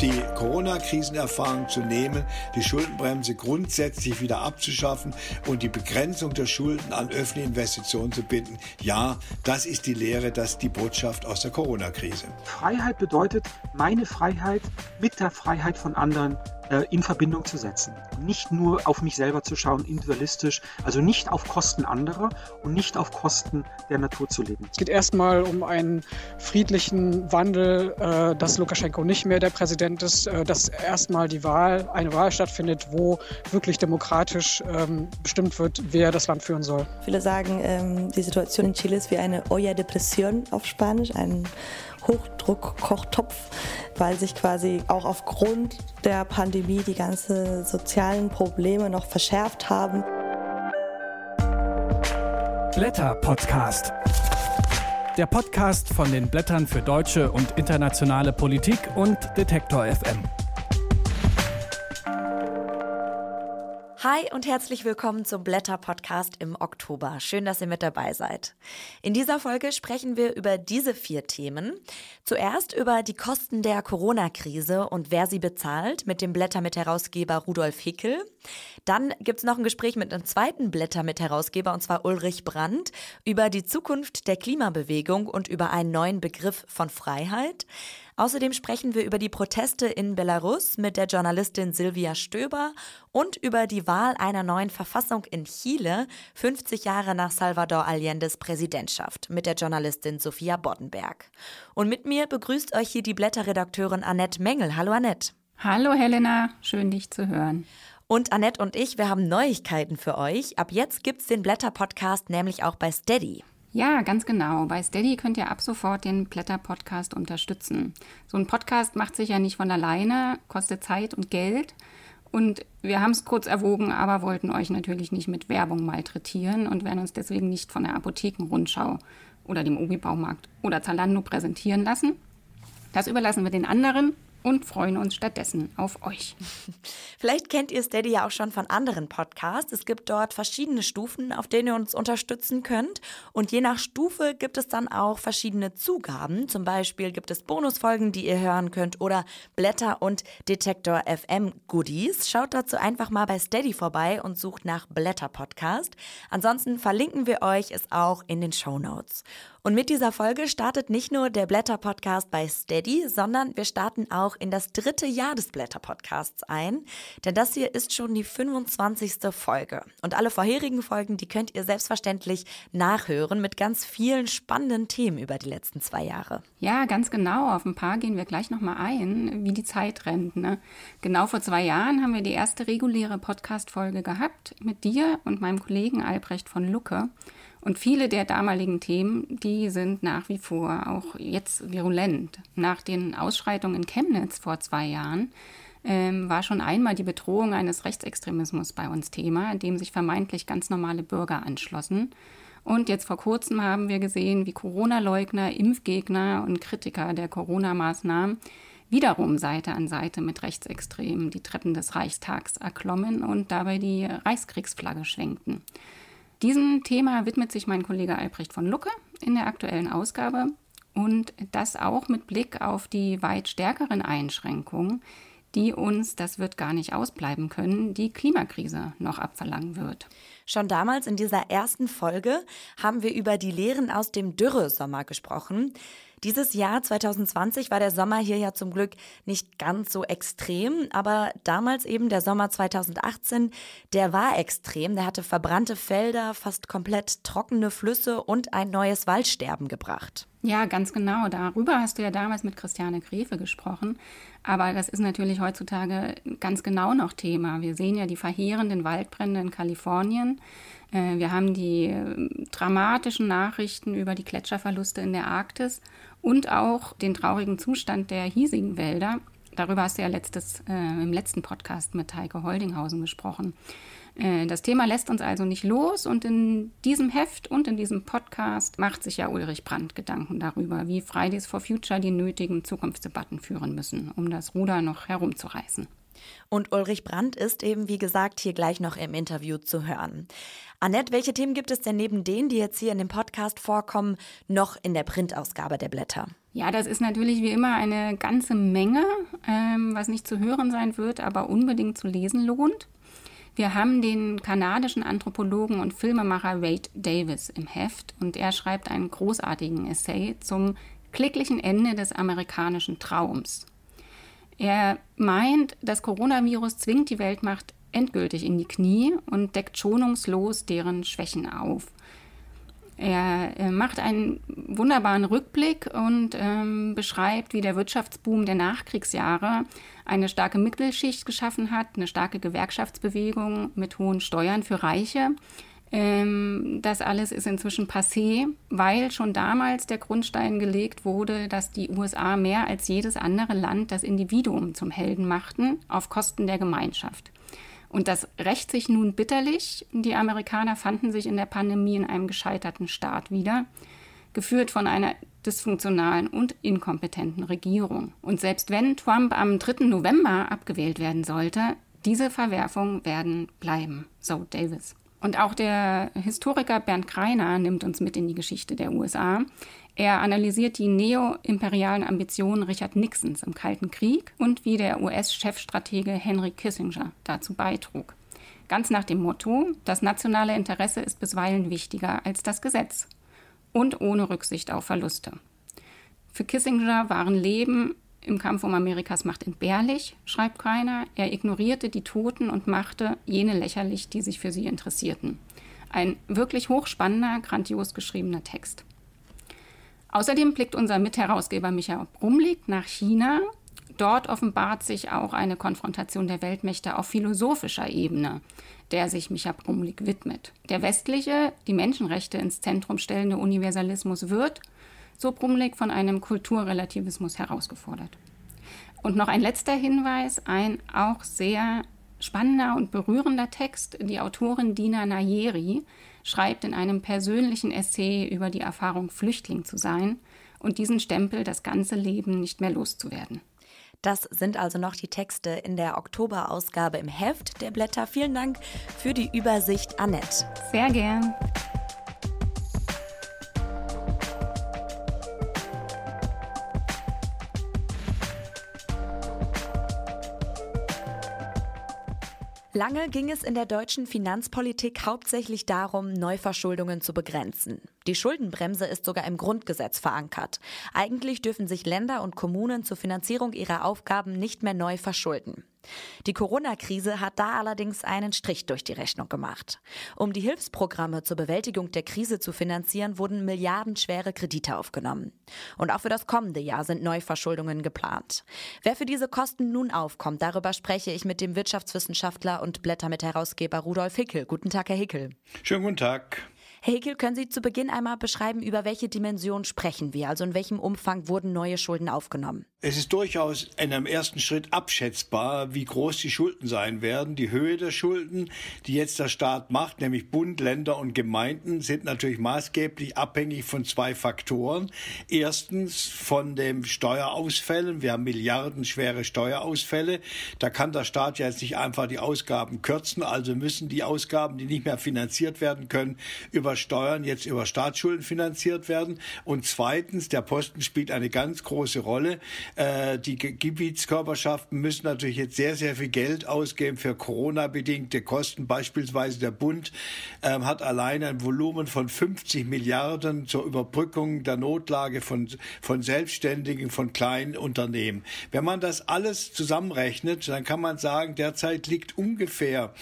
die Corona-Krisenerfahrung zu nehmen, die Schuldenbremse grundsätzlich wieder abzuschaffen und die Begrenzung der Schulden an öffentliche Investitionen zu binden. Ja, das ist die Lehre, das ist die Botschaft aus der Corona-Krise. Freiheit bedeutet, meine Freiheit mit der Freiheit von anderen in Verbindung zu setzen. Nicht nur auf mich selber zu schauen, individualistisch, also nicht auf Kosten anderer und nicht auf Kosten der Natur zu leben. Es geht erstmal um einen friedlichen Wandel, äh, dass Lukaschenko nicht mehr der Präsident ist, äh, dass erstmal die Wahl, eine Wahl stattfindet, wo wirklich demokratisch ähm, bestimmt wird, wer das Land führen soll. Viele sagen, ähm, die Situation in Chile ist wie eine Olla de Presión auf Spanisch, ein Hochdruckkochtopf, weil sich quasi auch aufgrund der Pandemie die ganzen sozialen Probleme noch verschärft haben. Blätter Podcast. Der Podcast von den Blättern für deutsche und internationale Politik und Detektor FM. Hi und herzlich willkommen zum Blätter Podcast im Oktober. Schön, dass ihr mit dabei seid. In dieser Folge sprechen wir über diese vier Themen. Zuerst über die Kosten der Corona-Krise und wer sie bezahlt mit dem Blätter mit Herausgeber Rudolf Hickel. Dann gibt's noch ein Gespräch mit einem zweiten Blätter mit Herausgeber und zwar Ulrich Brandt über die Zukunft der Klimabewegung und über einen neuen Begriff von Freiheit. Außerdem sprechen wir über die Proteste in Belarus mit der Journalistin Silvia Stöber und über die Wahl einer neuen Verfassung in Chile, 50 Jahre nach Salvador Allende's Präsidentschaft, mit der Journalistin Sophia Boddenberg. Und mit mir begrüßt euch hier die Blätterredakteurin Annette Mengel. Hallo Annette. Hallo Helena, schön dich zu hören. Und Annette und ich, wir haben Neuigkeiten für euch. Ab jetzt gibt's den Blätter-Podcast nämlich auch bei Steady. Ja, ganz genau. Bei Steady könnt ihr ab sofort den Blätter-Podcast unterstützen. So ein Podcast macht sich ja nicht von alleine, kostet Zeit und Geld. Und wir haben es kurz erwogen, aber wollten euch natürlich nicht mit Werbung malträtieren und werden uns deswegen nicht von der Apothekenrundschau oder dem Obi-Baumarkt oder Zalando präsentieren lassen. Das überlassen wir den anderen und freuen uns stattdessen auf euch. Vielleicht kennt ihr Steady ja auch schon von anderen Podcasts. Es gibt dort verschiedene Stufen, auf denen ihr uns unterstützen könnt. Und je nach Stufe gibt es dann auch verschiedene Zugaben. Zum Beispiel gibt es Bonusfolgen, die ihr hören könnt oder Blätter und Detektor FM Goodies. Schaut dazu einfach mal bei Steady vorbei und sucht nach Blätter Podcast. Ansonsten verlinken wir euch es auch in den Show Notes. Und mit dieser Folge startet nicht nur der Blätter Podcast bei Steady, sondern wir starten auch in das dritte Jahr des Blätter Podcasts ein. Denn das hier ist schon die 25. Folge. Und alle vorherigen Folgen, die könnt ihr selbstverständlich nachhören mit ganz vielen spannenden Themen über die letzten zwei Jahre. Ja, ganz genau. Auf ein paar gehen wir gleich nochmal ein, wie die Zeit rennt. Ne? Genau vor zwei Jahren haben wir die erste reguläre Podcast-Folge gehabt mit dir und meinem Kollegen Albrecht von Lucke. Und viele der damaligen Themen, die sind nach wie vor auch jetzt virulent. Nach den Ausschreitungen in Chemnitz vor zwei Jahren ähm, war schon einmal die Bedrohung eines Rechtsextremismus bei uns Thema, dem sich vermeintlich ganz normale Bürger anschlossen. Und jetzt vor kurzem haben wir gesehen, wie Corona-Leugner, Impfgegner und Kritiker der Corona-Maßnahmen wiederum Seite an Seite mit Rechtsextremen die Treppen des Reichstags erklommen und dabei die Reichskriegsflagge schwenkten. Diesem Thema widmet sich mein Kollege Albrecht von Lucke in der aktuellen Ausgabe und das auch mit Blick auf die weit stärkeren Einschränkungen, die uns, das wird gar nicht ausbleiben können, die Klimakrise noch abverlangen wird. Schon damals in dieser ersten Folge haben wir über die Lehren aus dem Dürresommer gesprochen. Dieses Jahr 2020 war der Sommer hier ja zum Glück nicht ganz so extrem, aber damals eben der Sommer 2018, der war extrem. Der hatte verbrannte Felder, fast komplett trockene Flüsse und ein neues Waldsterben gebracht. Ja, ganz genau. Darüber hast du ja damals mit Christiane Grefe gesprochen. Aber das ist natürlich heutzutage ganz genau noch Thema. Wir sehen ja die verheerenden Waldbrände in Kalifornien. Äh, wir haben die äh, dramatischen Nachrichten über die Gletscherverluste in der Arktis und auch den traurigen Zustand der hiesigen Wälder. Darüber hast du ja letztes, äh, im letzten Podcast mit Heike Holdinghausen gesprochen. Äh, das Thema lässt uns also nicht los und in diesem Heft und in diesem Podcast macht sich ja Ulrich Brandt Gedanken darüber, wie Fridays for Future die nötigen Zukunftsdebatten führen müssen, um das Ruder noch herumzureißen. Und Ulrich Brandt ist eben, wie gesagt, hier gleich noch im Interview zu hören. Annette, welche Themen gibt es denn neben denen, die jetzt hier in dem Podcast vorkommen, noch in der Printausgabe der Blätter? Ja, das ist natürlich wie immer eine ganze Menge, ähm, was nicht zu hören sein wird, aber unbedingt zu lesen lohnt. Wir haben den kanadischen Anthropologen und Filmemacher Wade Davis im Heft und er schreibt einen großartigen Essay zum klicklichen Ende des amerikanischen Traums. Er meint, das Coronavirus zwingt die Weltmacht endgültig in die Knie und deckt schonungslos deren Schwächen auf. Er macht einen wunderbaren Rückblick und ähm, beschreibt, wie der Wirtschaftsboom der Nachkriegsjahre eine starke Mittelschicht geschaffen hat, eine starke Gewerkschaftsbewegung mit hohen Steuern für Reiche. Ähm, das alles ist inzwischen passé, weil schon damals der Grundstein gelegt wurde, dass die USA mehr als jedes andere Land das Individuum zum Helden machten, auf Kosten der Gemeinschaft. Und das rächt sich nun bitterlich. Die Amerikaner fanden sich in der Pandemie in einem gescheiterten Staat wieder, geführt von einer dysfunktionalen und inkompetenten Regierung. Und selbst wenn Trump am 3. November abgewählt werden sollte, diese Verwerfungen werden bleiben, so Davis. Und auch der Historiker Bernd Kreiner nimmt uns mit in die Geschichte der USA. Er analysiert die neoimperialen Ambitionen Richard Nixons im Kalten Krieg und wie der US-Chefstratege Henry Kissinger dazu beitrug. Ganz nach dem Motto, das nationale Interesse ist bisweilen wichtiger als das Gesetz und ohne Rücksicht auf Verluste. Für Kissinger waren Leben im Kampf um Amerikas Macht entbehrlich, schreibt Kreiner. Er ignorierte die Toten und machte jene lächerlich, die sich für sie interessierten. Ein wirklich hochspannender, grandios geschriebener Text. Außerdem blickt unser Mitherausgeber Michael Brumlik nach China. Dort offenbart sich auch eine Konfrontation der Weltmächte auf philosophischer Ebene, der sich Michael Brumlik widmet. Der westliche, die Menschenrechte ins Zentrum stellende Universalismus wird, so Brumlik, von einem Kulturrelativismus herausgefordert. Und noch ein letzter Hinweis, ein auch sehr spannender und berührender Text. Die Autorin Dina Nayeri schreibt in einem persönlichen Essay über die Erfahrung, Flüchtling zu sein und diesen Stempel das ganze Leben nicht mehr loszuwerden. Das sind also noch die Texte in der Oktoberausgabe im Heft der Blätter. Vielen Dank für die Übersicht, Annette. Sehr gern. Lange ging es in der deutschen Finanzpolitik hauptsächlich darum, Neuverschuldungen zu begrenzen. Die Schuldenbremse ist sogar im Grundgesetz verankert. Eigentlich dürfen sich Länder und Kommunen zur Finanzierung ihrer Aufgaben nicht mehr neu verschulden. Die Corona-Krise hat da allerdings einen Strich durch die Rechnung gemacht. Um die Hilfsprogramme zur Bewältigung der Krise zu finanzieren, wurden milliardenschwere Kredite aufgenommen. Und auch für das kommende Jahr sind Neuverschuldungen geplant. Wer für diese Kosten nun aufkommt, darüber spreche ich mit dem Wirtschaftswissenschaftler und Blättermitherausgeber Rudolf Hickel. Guten Tag, Herr Hickel. Schönen guten Tag. Hickel, können Sie zu Beginn einmal beschreiben, über welche Dimension sprechen wir? Also in welchem Umfang wurden neue Schulden aufgenommen? Es ist durchaus in einem ersten Schritt abschätzbar, wie groß die Schulden sein werden. Die Höhe der Schulden, die jetzt der Staat macht, nämlich Bund, Länder und Gemeinden, sind natürlich maßgeblich abhängig von zwei Faktoren. Erstens von den Steuerausfällen. Wir haben milliardenschwere Steuerausfälle. Da kann der Staat ja jetzt nicht einfach die Ausgaben kürzen. Also müssen die Ausgaben, die nicht mehr finanziert werden können, über Steuern jetzt über Staatsschulden finanziert werden. Und zweitens, der Posten spielt eine ganz große Rolle. Äh, die Gebietskörperschaften müssen natürlich jetzt sehr, sehr viel Geld ausgeben für Corona-bedingte Kosten. Beispielsweise der Bund ähm, hat allein ein Volumen von 50 Milliarden zur Überbrückung der Notlage von, von Selbstständigen, von kleinen Unternehmen. Wenn man das alles zusammenrechnet, dann kann man sagen, derzeit liegt ungefähr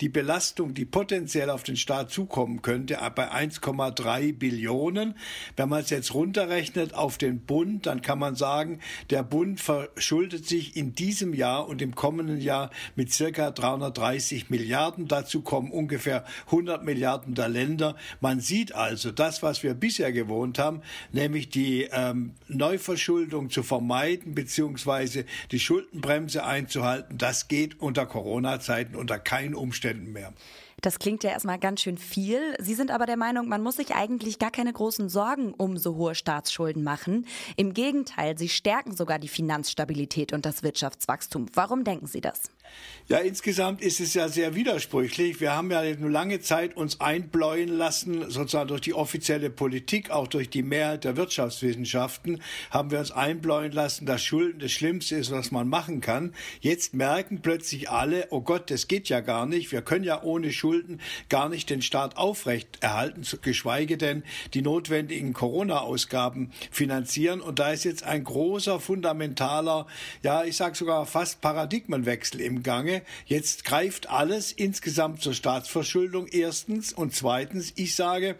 die Belastung, die potenziell auf den Staat zukommen könnte, bei 1,3 Billionen. Wenn man es jetzt runterrechnet auf den Bund, dann kann man sagen, der der Bund verschuldet sich in diesem Jahr und im kommenden Jahr mit circa 330 Milliarden. Dazu kommen ungefähr 100 Milliarden der Länder. Man sieht also das, was wir bisher gewohnt haben, nämlich die ähm, Neuverschuldung zu vermeiden beziehungsweise die Schuldenbremse einzuhalten. Das geht unter Corona-Zeiten unter keinen Umständen mehr. Das klingt ja erstmal ganz schön viel. Sie sind aber der Meinung, man muss sich eigentlich gar keine großen Sorgen um so hohe Staatsschulden machen. Im Gegenteil, sie stärken sogar die Finanzstabilität und das Wirtschaftswachstum. Warum denken Sie das? Ja, insgesamt ist es ja sehr widersprüchlich. Wir haben ja nur lange Zeit uns einbläuen lassen, sozusagen durch die offizielle Politik, auch durch die Mehrheit der Wirtschaftswissenschaften, haben wir uns einbläuen lassen, dass Schulden das Schlimmste ist, was man machen kann. Jetzt merken plötzlich alle, oh Gott, das geht ja gar nicht. Wir können ja ohne Schulden gar nicht den Staat aufrecht erhalten, geschweige denn die notwendigen Corona-Ausgaben finanzieren. Und da ist jetzt ein großer, fundamentaler, ja, ich sage sogar fast Paradigmenwechsel im Gange jetzt greift alles insgesamt zur Staatsverschuldung erstens und zweitens, ich sage,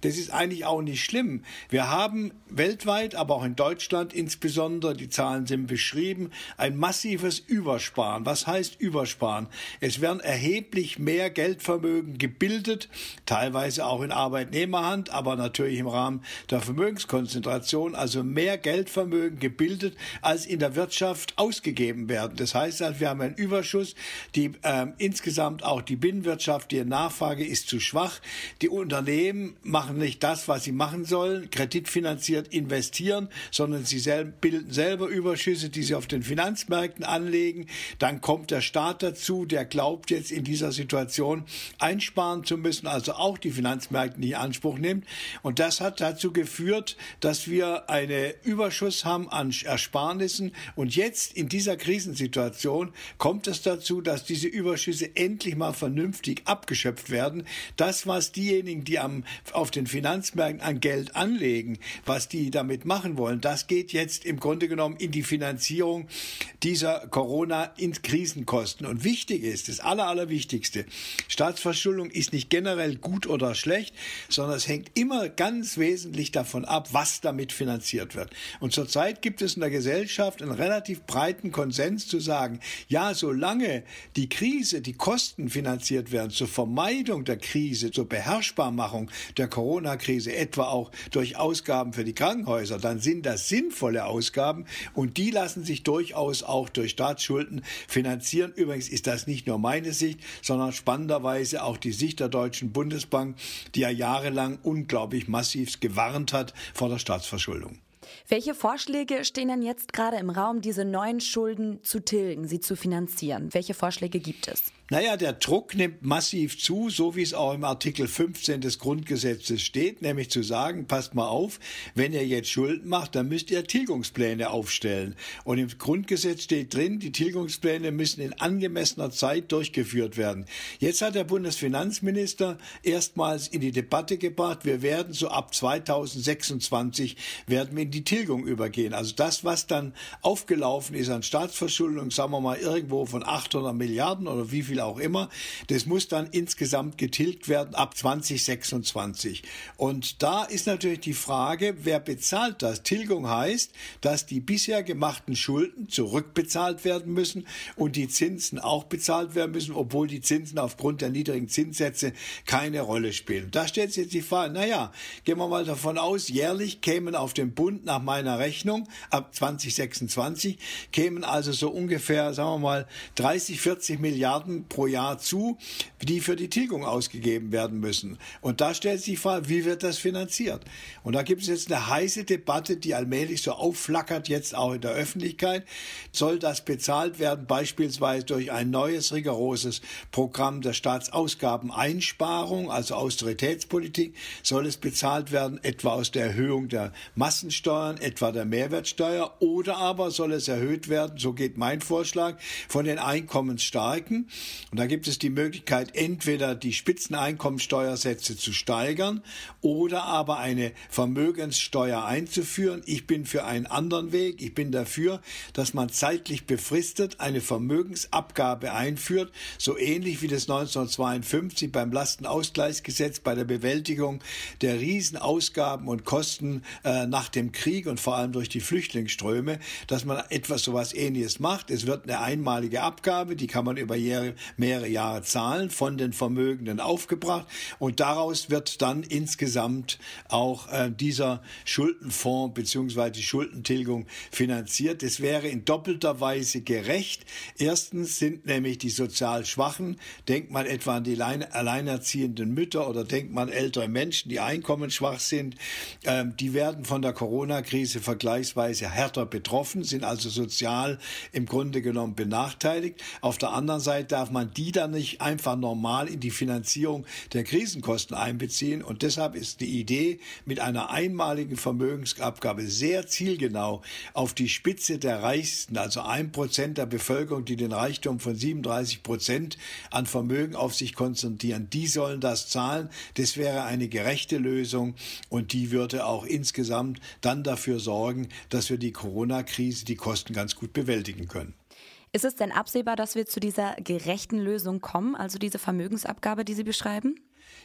das ist eigentlich auch nicht schlimm. Wir haben weltweit, aber auch in Deutschland insbesondere, die Zahlen sind beschrieben, ein massives Übersparen. Was heißt Übersparen? Es werden erheblich mehr Geldvermögen gebildet, teilweise auch in Arbeitnehmerhand, aber natürlich im Rahmen der Vermögenskonzentration, also mehr Geldvermögen gebildet, als in der Wirtschaft ausgegeben werden. Das heißt, also, wir haben einen Überschuss die ähm, insgesamt auch die Binnenwirtschaft, die Nachfrage ist zu schwach. Die Unternehmen machen nicht das, was sie machen sollen, kreditfinanziert investieren, sondern sie sel bilden selber Überschüsse, die sie auf den Finanzmärkten anlegen. Dann kommt der Staat dazu, der glaubt jetzt in dieser Situation einsparen zu müssen, also auch die Finanzmärkte nicht in Anspruch nimmt. Und das hat dazu geführt, dass wir einen Überschuss haben an Ersparnissen. Und jetzt in dieser Krisensituation kommt es dazu, dazu, dass diese Überschüsse endlich mal vernünftig abgeschöpft werden. Das, was diejenigen, die am, auf den Finanzmärkten an Geld anlegen, was die damit machen wollen, das geht jetzt im Grunde genommen in die Finanzierung dieser Corona-Krisenkosten. Und wichtig ist, das Aller, Allerwichtigste, Staatsverschuldung ist nicht generell gut oder schlecht, sondern es hängt immer ganz wesentlich davon ab, was damit finanziert wird. Und zurzeit gibt es in der Gesellschaft einen relativ breiten Konsens zu sagen, ja, solange die Krise, die Kosten finanziert werden zur Vermeidung der Krise, zur Beherrschbarmachung der Corona-Krise, etwa auch durch Ausgaben für die Krankenhäuser, dann sind das sinnvolle Ausgaben und die lassen sich durchaus auch durch Staatsschulden finanzieren. Übrigens ist das nicht nur meine Sicht, sondern spannenderweise auch die Sicht der Deutschen Bundesbank, die ja jahrelang unglaublich massiv gewarnt hat vor der Staatsverschuldung. Welche Vorschläge stehen denn jetzt gerade im Raum, diese neuen Schulden zu tilgen, sie zu finanzieren? Welche Vorschläge gibt es? Naja, der Druck nimmt massiv zu, so wie es auch im Artikel 15 des Grundgesetzes steht, nämlich zu sagen, passt mal auf, wenn ihr jetzt Schulden macht, dann müsst ihr Tilgungspläne aufstellen. Und im Grundgesetz steht drin, die Tilgungspläne müssen in angemessener Zeit durchgeführt werden. Jetzt hat der Bundesfinanzminister erstmals in die Debatte gebracht, wir werden so ab 2026 werden wir in die Tilgung übergehen. Also das, was dann aufgelaufen ist an Staatsverschuldung, sagen wir mal irgendwo von 800 Milliarden oder wie viel auch immer. Das muss dann insgesamt getilgt werden ab 2026. Und da ist natürlich die Frage, wer bezahlt das? Tilgung heißt, dass die bisher gemachten Schulden zurückbezahlt werden müssen und die Zinsen auch bezahlt werden müssen, obwohl die Zinsen aufgrund der niedrigen Zinssätze keine Rolle spielen. Da stellt sich jetzt die Frage, naja, gehen wir mal davon aus, jährlich kämen auf den Bund nach meiner Rechnung ab 2026 kämen also so ungefähr, sagen wir mal, 30, 40 Milliarden pro Jahr zu, die für die Tilgung ausgegeben werden müssen. Und da stellt sich die Frage, wie wird das finanziert? Und da gibt es jetzt eine heiße Debatte, die allmählich so aufflackert, jetzt auch in der Öffentlichkeit. Soll das bezahlt werden, beispielsweise durch ein neues, rigoroses Programm der Staatsausgabeneinsparung, also Austeritätspolitik? Soll es bezahlt werden, etwa aus der Erhöhung der Massensteuern, etwa der Mehrwertsteuer? Oder aber soll es erhöht werden, so geht mein Vorschlag, von den Einkommensstarken? Und da gibt es die Möglichkeit, entweder die Spitzeneinkommensteuersätze zu steigern oder aber eine Vermögenssteuer einzuführen. Ich bin für einen anderen Weg. Ich bin dafür, dass man zeitlich befristet eine Vermögensabgabe einführt, so ähnlich wie das 1952 beim Lastenausgleichsgesetz bei der Bewältigung der Riesenausgaben und Kosten äh, nach dem Krieg und vor allem durch die Flüchtlingsströme, dass man etwas sowas ähnliches macht. Es wird eine einmalige Abgabe, die kann man über Jahre mehrere Jahre zahlen, von den Vermögenden aufgebracht und daraus wird dann insgesamt auch äh, dieser Schuldenfonds beziehungsweise die Schuldentilgung finanziert. Es wäre in doppelter Weise gerecht. Erstens sind nämlich die sozial Schwachen, denkt man etwa an die alleinerziehenden Mütter oder denkt man ältere Menschen, die einkommensschwach sind, ähm, die werden von der Corona Corona-Krise vergleichsweise härter betroffen, sind also sozial im Grunde genommen benachteiligt. Auf der anderen Seite darf man die dann nicht einfach normal in die Finanzierung der Krisenkosten einbeziehen. Und deshalb ist die Idee mit einer einmaligen Vermögensabgabe sehr zielgenau auf die Spitze der Reichsten, also ein Prozent der Bevölkerung, die den Reichtum von 37 Prozent an Vermögen auf sich konzentrieren. Die sollen das zahlen. Das wäre eine gerechte Lösung und die würde auch insgesamt dann dafür sorgen, dass wir die Corona-Krise, die Kosten ganz gut bewältigen können. Ist es denn absehbar, dass wir zu dieser gerechten Lösung kommen, also diese Vermögensabgabe, die Sie beschreiben?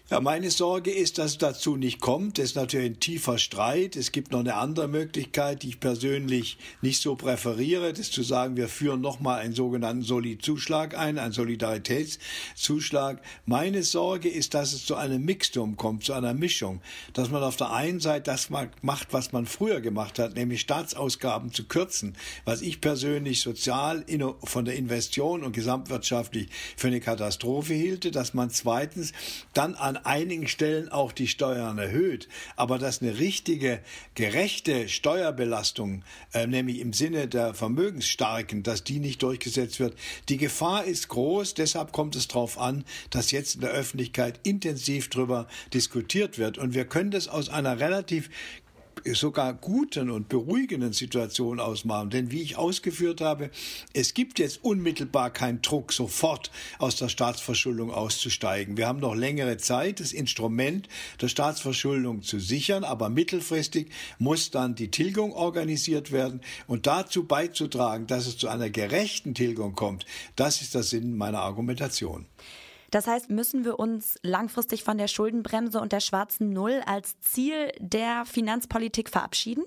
Ja, meine Sorge ist, dass es dazu nicht kommt. Das ist natürlich ein tiefer Streit. Es gibt noch eine andere Möglichkeit, die ich persönlich nicht so präferiere, das ist zu sagen, wir führen nochmal einen sogenannten Solidzuschlag ein, einen Solidaritätszuschlag. Meine Sorge ist, dass es zu einem Mixtum kommt, zu einer Mischung, dass man auf der einen Seite das macht, was man früher gemacht hat, nämlich Staatsausgaben zu kürzen, was ich persönlich sozial von der Investition und gesamtwirtschaftlich für eine Katastrophe hielte, dass man zweitens dann an einigen Stellen auch die Steuern erhöht, aber dass eine richtige, gerechte Steuerbelastung, äh, nämlich im Sinne der Vermögensstarken, dass die nicht durchgesetzt wird. Die Gefahr ist groß, deshalb kommt es darauf an, dass jetzt in der Öffentlichkeit intensiv darüber diskutiert wird. Und wir können das aus einer relativ sogar guten und beruhigenden Situation ausmachen. Denn wie ich ausgeführt habe, es gibt jetzt unmittelbar keinen Druck, sofort aus der Staatsverschuldung auszusteigen. Wir haben noch längere Zeit, das Instrument der Staatsverschuldung zu sichern, aber mittelfristig muss dann die Tilgung organisiert werden und dazu beizutragen, dass es zu einer gerechten Tilgung kommt. Das ist der Sinn meiner Argumentation. Das heißt, müssen wir uns langfristig von der Schuldenbremse und der schwarzen Null als Ziel der Finanzpolitik verabschieden?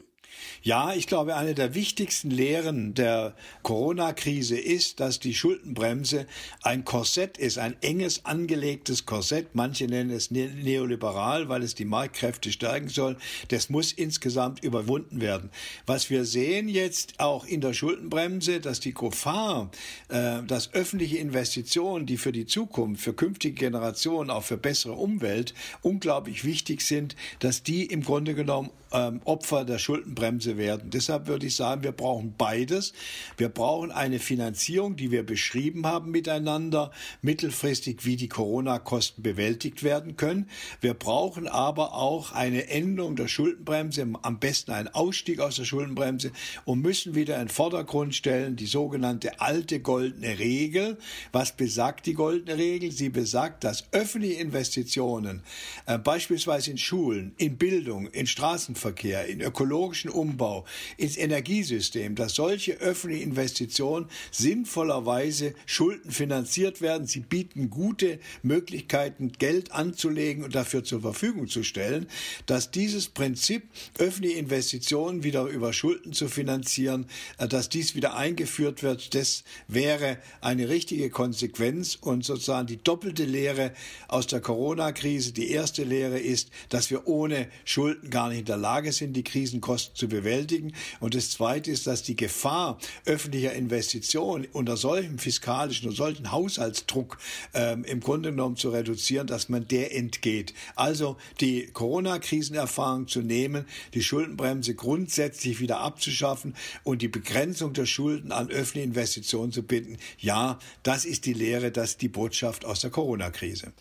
Ja, ich glaube, eine der wichtigsten Lehren der Corona-Krise ist, dass die Schuldenbremse ein Korsett ist, ein enges angelegtes Korsett. Manche nennen es ne-, neoliberal, weil es die Marktkräfte stärken soll. Das muss insgesamt überwunden werden. Was wir sehen jetzt auch in der Schuldenbremse, dass die Gefahr, äh, dass öffentliche Investitionen, die für die Zukunft, für künftige Generationen, auch für bessere Umwelt unglaublich wichtig sind, dass die im Grunde genommen ähm, Opfer der Schuldenbremse werden. Deshalb würde ich sagen, wir brauchen beides. Wir brauchen eine Finanzierung, die wir beschrieben haben miteinander, mittelfristig, wie die Corona-Kosten bewältigt werden können. Wir brauchen aber auch eine Änderung der Schuldenbremse, am besten einen Ausstieg aus der Schuldenbremse und müssen wieder in den Vordergrund stellen die sogenannte alte goldene Regel. Was besagt die goldene Regel? Sie besagt, dass öffentliche Investitionen, äh, beispielsweise in Schulen, in Bildung, in Straßen Straßenverkehr, in ökologischen Umbau, ins Energiesystem, dass solche öffentliche Investitionen sinnvollerweise schuldenfinanziert werden. Sie bieten gute Möglichkeiten, Geld anzulegen und dafür zur Verfügung zu stellen, dass dieses Prinzip, öffentliche Investitionen wieder über Schulden zu finanzieren, äh, dass dies wieder eingeführt wird, das wäre eine richtige Konsequenz und sozusagen die doppelte Lehre aus der Corona-Krise. Die erste Lehre ist, dass wir ohne Schulden gar nicht in der Lage Lage sind, die Krisenkosten zu bewältigen. Und das Zweite ist, dass die Gefahr öffentlicher Investitionen unter solchem fiskalischen und solchen Haushaltsdruck ähm, im Grunde genommen zu reduzieren, dass man der entgeht. Also die Corona-Krisenerfahrung zu nehmen, die Schuldenbremse grundsätzlich wieder abzuschaffen und die Begrenzung der Schulden an öffentliche Investitionen zu bitten. Ja, das ist die Lehre, das ist die Botschaft aus der Corona-Krise.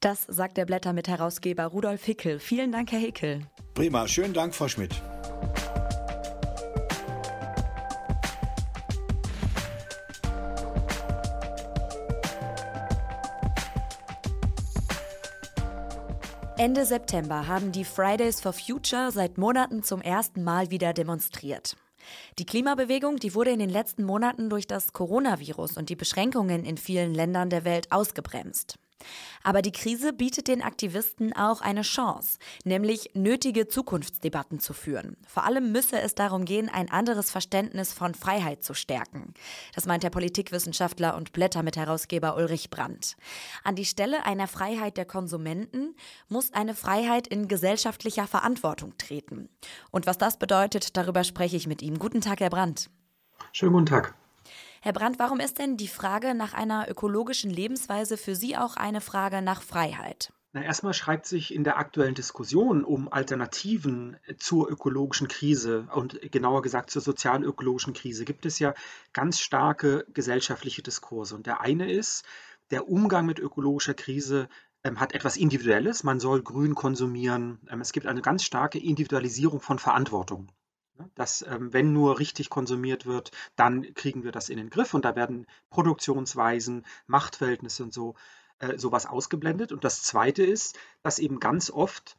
Das sagt der Blätter mit Herausgeber Rudolf Hickel. Vielen Dank, Herr Hickel. Prima, schönen Dank, Frau Schmidt. Ende September haben die Fridays for Future seit Monaten zum ersten Mal wieder demonstriert. Die Klimabewegung, die wurde in den letzten Monaten durch das Coronavirus und die Beschränkungen in vielen Ländern der Welt ausgebremst. Aber die Krise bietet den Aktivisten auch eine Chance, nämlich nötige Zukunftsdebatten zu führen. Vor allem müsse es darum gehen, ein anderes Verständnis von Freiheit zu stärken. Das meint der Politikwissenschaftler und Blättermitherausgeber Ulrich Brandt. An die Stelle einer Freiheit der Konsumenten muss eine Freiheit in gesellschaftlicher Verantwortung treten. Und was das bedeutet, darüber spreche ich mit ihm. Guten Tag, Herr Brandt. Schönen guten Tag. Herr Brandt, warum ist denn die Frage nach einer ökologischen Lebensweise für Sie auch eine Frage nach Freiheit? Na, erstmal schreibt sich in der aktuellen Diskussion um Alternativen zur ökologischen Krise und genauer gesagt zur sozialökologischen Krise gibt es ja ganz starke gesellschaftliche Diskurse. Und der eine ist, der Umgang mit ökologischer Krise ähm, hat etwas Individuelles. Man soll grün konsumieren. Ähm, es gibt eine ganz starke Individualisierung von Verantwortung. Dass, ähm, wenn nur richtig konsumiert wird, dann kriegen wir das in den Griff und da werden Produktionsweisen, Machtverhältnisse und so äh, sowas ausgeblendet. Und das Zweite ist, dass eben ganz oft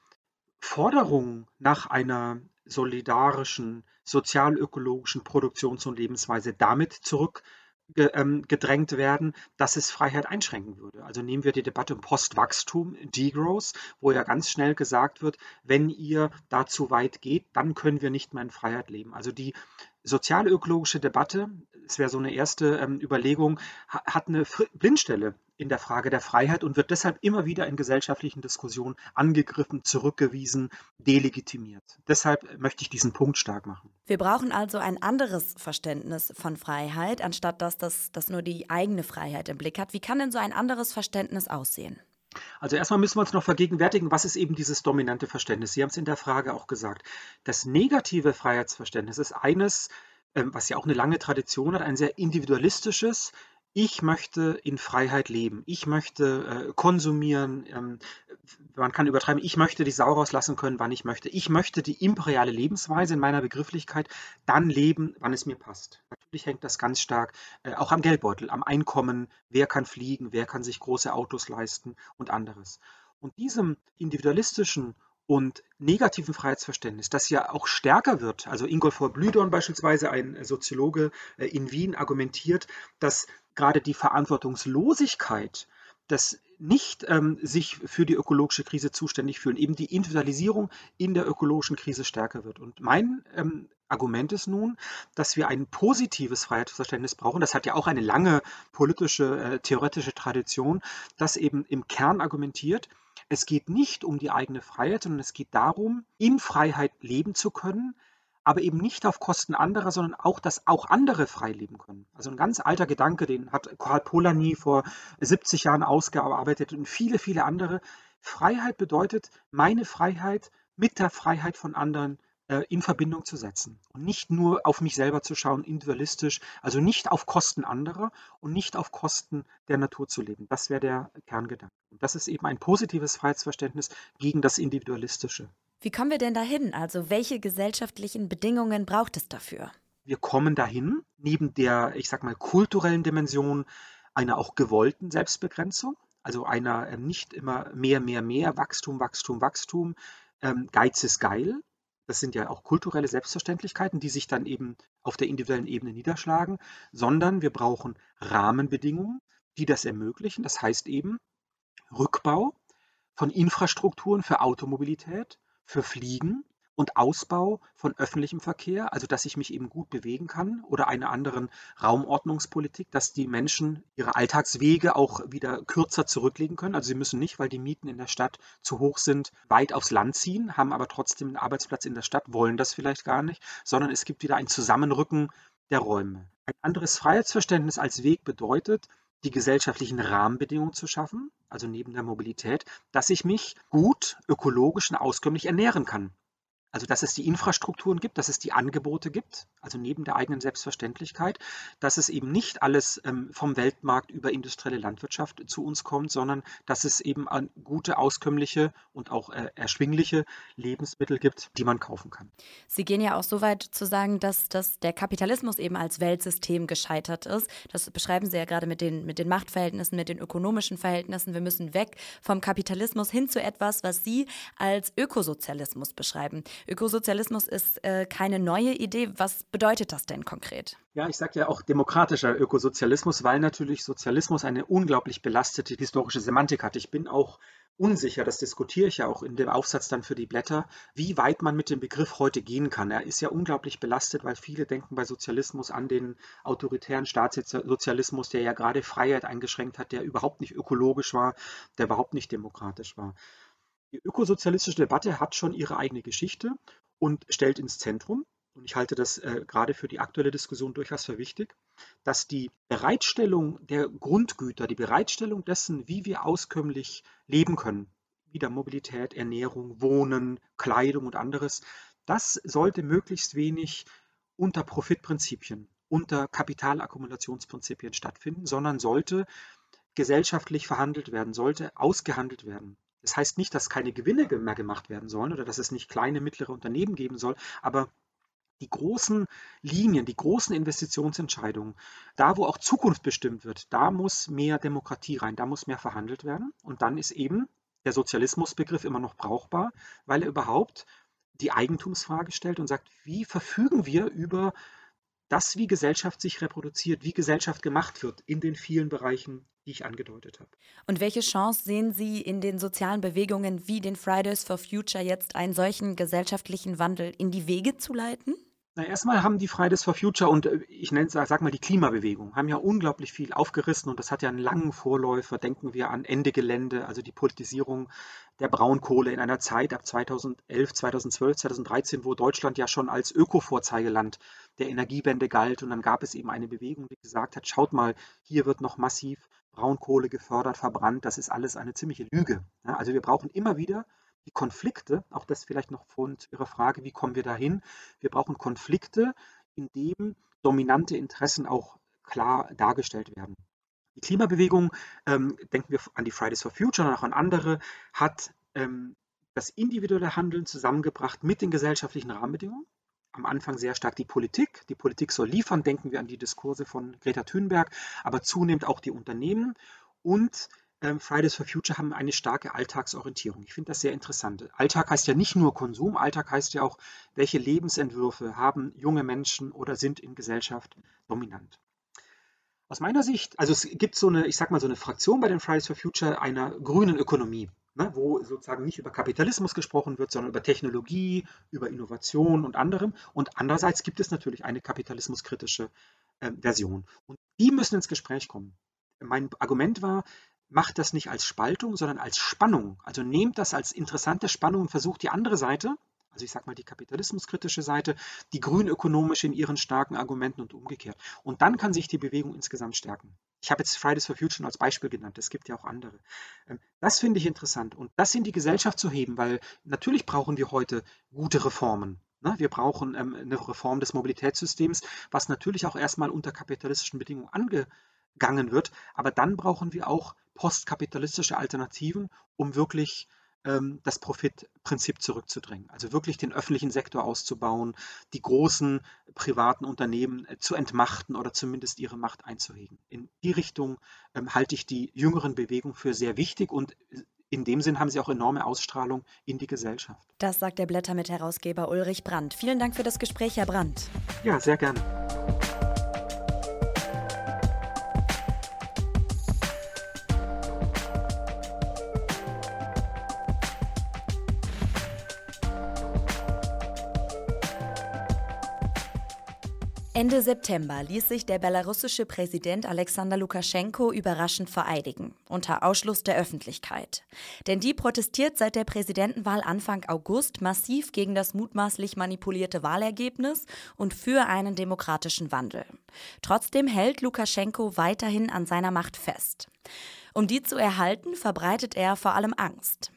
Forderungen nach einer solidarischen, sozialökologischen Produktions- und Lebensweise damit zurück gedrängt werden, dass es Freiheit einschränken würde. Also nehmen wir die Debatte um Postwachstum, Degrowth, wo ja ganz schnell gesagt wird, wenn ihr da zu weit geht, dann können wir nicht mehr in Freiheit leben. Also die sozialökologische Debatte, das wäre so eine erste ähm, Überlegung, hat eine Blindstelle in der Frage der Freiheit und wird deshalb immer wieder in gesellschaftlichen Diskussionen angegriffen, zurückgewiesen, delegitimiert. Deshalb möchte ich diesen Punkt stark machen. Wir brauchen also ein anderes Verständnis von Freiheit, anstatt dass das, das nur die eigene Freiheit im Blick hat. Wie kann denn so ein anderes Verständnis aussehen? Also erstmal müssen wir uns noch vergegenwärtigen, was ist eben dieses dominante Verständnis. Sie haben es in der Frage auch gesagt. Das negative Freiheitsverständnis ist eines, was ja auch eine lange Tradition hat, ein sehr individualistisches, ich möchte in Freiheit leben, ich möchte äh, konsumieren, ähm, man kann übertreiben, ich möchte die Sau rauslassen können, wann ich möchte. Ich möchte die imperiale Lebensweise in meiner Begrifflichkeit dann leben, wann es mir passt. Natürlich hängt das ganz stark äh, auch am Geldbeutel, am Einkommen, wer kann fliegen, wer kann sich große Autos leisten und anderes. Und diesem individualistischen und negativen Freiheitsverständnis, das ja auch stärker wird. Also Ingolf Blüdorn beispielsweise, ein Soziologe äh, in Wien, argumentiert, dass gerade die Verantwortungslosigkeit, das nicht ähm, sich für die ökologische Krise zuständig fühlen, eben die Individualisierung in der ökologischen Krise stärker wird. Und mein ähm, Argument ist nun, dass wir ein positives Freiheitsverständnis brauchen. Das hat ja auch eine lange politische, äh, theoretische Tradition, das eben im Kern argumentiert, es geht nicht um die eigene Freiheit, sondern es geht darum, in Freiheit leben zu können, aber eben nicht auf Kosten anderer, sondern auch, dass auch andere frei leben können. Also ein ganz alter Gedanke, den hat Karl Polanyi vor 70 Jahren ausgearbeitet und viele, viele andere. Freiheit bedeutet, meine Freiheit mit der Freiheit von anderen in Verbindung zu setzen und nicht nur auf mich selber zu schauen, individualistisch, also nicht auf Kosten anderer und nicht auf Kosten der Natur zu leben. Das wäre der Kerngedanke. Und das ist eben ein positives Freiheitsverständnis gegen das Individualistische. Wie kommen wir denn dahin? Also welche gesellschaftlichen Bedingungen braucht es dafür? Wir kommen dahin, neben der, ich sag mal, kulturellen Dimension einer auch gewollten Selbstbegrenzung, also einer äh, nicht immer mehr, mehr, mehr, Wachstum, Wachstum, Wachstum, ähm, Geiz ist geil. Das sind ja auch kulturelle Selbstverständlichkeiten, die sich dann eben auf der individuellen Ebene niederschlagen, sondern wir brauchen Rahmenbedingungen, die das ermöglichen. Das heißt eben Rückbau von Infrastrukturen für Automobilität, für Fliegen und Ausbau von öffentlichem Verkehr, also dass ich mich eben gut bewegen kann oder einer anderen Raumordnungspolitik, dass die Menschen ihre Alltagswege auch wieder kürzer zurücklegen können. Also sie müssen nicht, weil die Mieten in der Stadt zu hoch sind, weit aufs Land ziehen, haben aber trotzdem einen Arbeitsplatz in der Stadt, wollen das vielleicht gar nicht, sondern es gibt wieder ein Zusammenrücken der Räume. Ein anderes Freiheitsverständnis als Weg bedeutet, die gesellschaftlichen Rahmenbedingungen zu schaffen, also neben der Mobilität, dass ich mich gut, ökologisch und auskömmlich ernähren kann. Also dass es die Infrastrukturen gibt, dass es die Angebote gibt, also neben der eigenen Selbstverständlichkeit, dass es eben nicht alles ähm, vom Weltmarkt über industrielle Landwirtschaft zu uns kommt, sondern dass es eben gute, auskömmliche und auch äh, erschwingliche Lebensmittel gibt, die man kaufen kann. Sie gehen ja auch so weit zu sagen, dass, dass der Kapitalismus eben als Weltsystem gescheitert ist. Das beschreiben Sie ja gerade mit den, mit den Machtverhältnissen, mit den ökonomischen Verhältnissen. Wir müssen weg vom Kapitalismus hin zu etwas, was Sie als Ökosozialismus beschreiben. Ökosozialismus ist äh, keine neue Idee. Was bedeutet das denn konkret? Ja, ich sage ja auch demokratischer Ökosozialismus, weil natürlich Sozialismus eine unglaublich belastete historische Semantik hat. Ich bin auch unsicher, das diskutiere ich ja auch in dem Aufsatz dann für die Blätter, wie weit man mit dem Begriff heute gehen kann. Er ist ja unglaublich belastet, weil viele denken bei Sozialismus an den autoritären Staatssozialismus, der ja gerade Freiheit eingeschränkt hat, der überhaupt nicht ökologisch war, der überhaupt nicht demokratisch war. Die ökosozialistische Debatte hat schon ihre eigene Geschichte und stellt ins Zentrum, und ich halte das äh, gerade für die aktuelle Diskussion durchaus für wichtig, dass die Bereitstellung der Grundgüter, die Bereitstellung dessen, wie wir auskömmlich leben können, wieder Mobilität, Ernährung, Wohnen, Kleidung und anderes, das sollte möglichst wenig unter Profitprinzipien, unter Kapitalakkumulationsprinzipien stattfinden, sondern sollte gesellschaftlich verhandelt werden, sollte ausgehandelt werden. Das heißt nicht, dass keine Gewinne mehr gemacht werden sollen oder dass es nicht kleine, mittlere Unternehmen geben soll, aber die großen Linien, die großen Investitionsentscheidungen, da wo auch Zukunft bestimmt wird, da muss mehr Demokratie rein, da muss mehr verhandelt werden. Und dann ist eben der Sozialismusbegriff immer noch brauchbar, weil er überhaupt die Eigentumsfrage stellt und sagt, wie verfügen wir über das, wie Gesellschaft sich reproduziert, wie Gesellschaft gemacht wird in den vielen Bereichen, die ich angedeutet habe. Und welche Chance sehen Sie in den sozialen Bewegungen wie den Fridays for Future jetzt einen solchen gesellschaftlichen Wandel in die Wege zu leiten? Na, erstmal haben die Fridays for Future und äh, ich nenne es, sag mal, die Klimabewegung, haben ja unglaublich viel aufgerissen und das hat ja einen langen Vorläufer. Denken wir an Ende Gelände, also die Politisierung der Braunkohle in einer Zeit ab 2011, 2012, 2013, wo Deutschland ja schon als Öko-Vorzeigeland der Energiewende galt. Und dann gab es eben eine Bewegung, die gesagt hat, schaut mal, hier wird noch massiv Braunkohle gefördert, verbrannt. Das ist alles eine ziemliche Lüge. Ja, also wir brauchen immer wieder die Konflikte, auch das vielleicht noch zu Ihrer Frage, wie kommen wir dahin? Wir brauchen Konflikte, in denen dominante Interessen auch klar dargestellt werden. Die Klimabewegung, ähm, denken wir an die Fridays for Future und auch an andere, hat ähm, das individuelle Handeln zusammengebracht mit den gesellschaftlichen Rahmenbedingungen. Am Anfang sehr stark die Politik. Die Politik soll liefern, denken wir an die Diskurse von Greta Thunberg, aber zunehmend auch die Unternehmen und ähm, Fridays for Future haben eine starke Alltagsorientierung. Ich finde das sehr interessant. Alltag heißt ja nicht nur Konsum, Alltag heißt ja auch, welche Lebensentwürfe haben junge Menschen oder sind in Gesellschaft dominant. Aus meiner Sicht, also es gibt so eine, ich sag mal, so eine Fraktion bei den Fridays for Future einer grünen Ökonomie, ne, wo sozusagen nicht über Kapitalismus gesprochen wird, sondern über Technologie, über Innovation und anderem. Und andererseits gibt es natürlich eine kapitalismuskritische äh, Version. Und die müssen ins Gespräch kommen. Mein Argument war, macht das nicht als Spaltung, sondern als Spannung. Also nehmt das als interessante Spannung und versucht die andere Seite, also ich sage mal die kapitalismuskritische Seite, die grünökonomische in ihren starken Argumenten und umgekehrt. Und dann kann sich die Bewegung insgesamt stärken. Ich habe jetzt Fridays for Future als Beispiel genannt, es gibt ja auch andere. Ähm, das finde ich interessant und das in die Gesellschaft zu heben, weil natürlich brauchen wir heute gute Reformen. Ne? Wir brauchen ähm, eine Reform des Mobilitätssystems, was natürlich auch erstmal unter kapitalistischen Bedingungen angegangen wird. Aber dann brauchen wir auch postkapitalistische Alternativen, um wirklich ähm, das Profitprinzip zurückzudrängen. Also wirklich den öffentlichen Sektor auszubauen, die großen privaten Unternehmen äh, zu entmachten oder zumindest ihre Macht einzuhegen. In die Richtung ähm, halte ich die jüngeren Bewegungen für sehr wichtig und äh, in dem Sinn haben sie auch enorme Ausstrahlung in die Gesellschaft. Das sagt der Blätter mit Herausgeber Ulrich Brandt. Vielen Dank für das Gespräch, Herr Brandt. Ja, sehr gerne. Ende September ließ sich der belarussische Präsident Alexander Lukaschenko überraschend vereidigen, unter Ausschluss der Öffentlichkeit. Denn die protestiert seit der Präsidentenwahl Anfang August massiv gegen das mutmaßlich manipulierte Wahlergebnis und für einen demokratischen Wandel. Trotzdem hält Lukaschenko weiterhin an seiner Macht fest. Um die zu erhalten, verbreitet er vor allem Angst.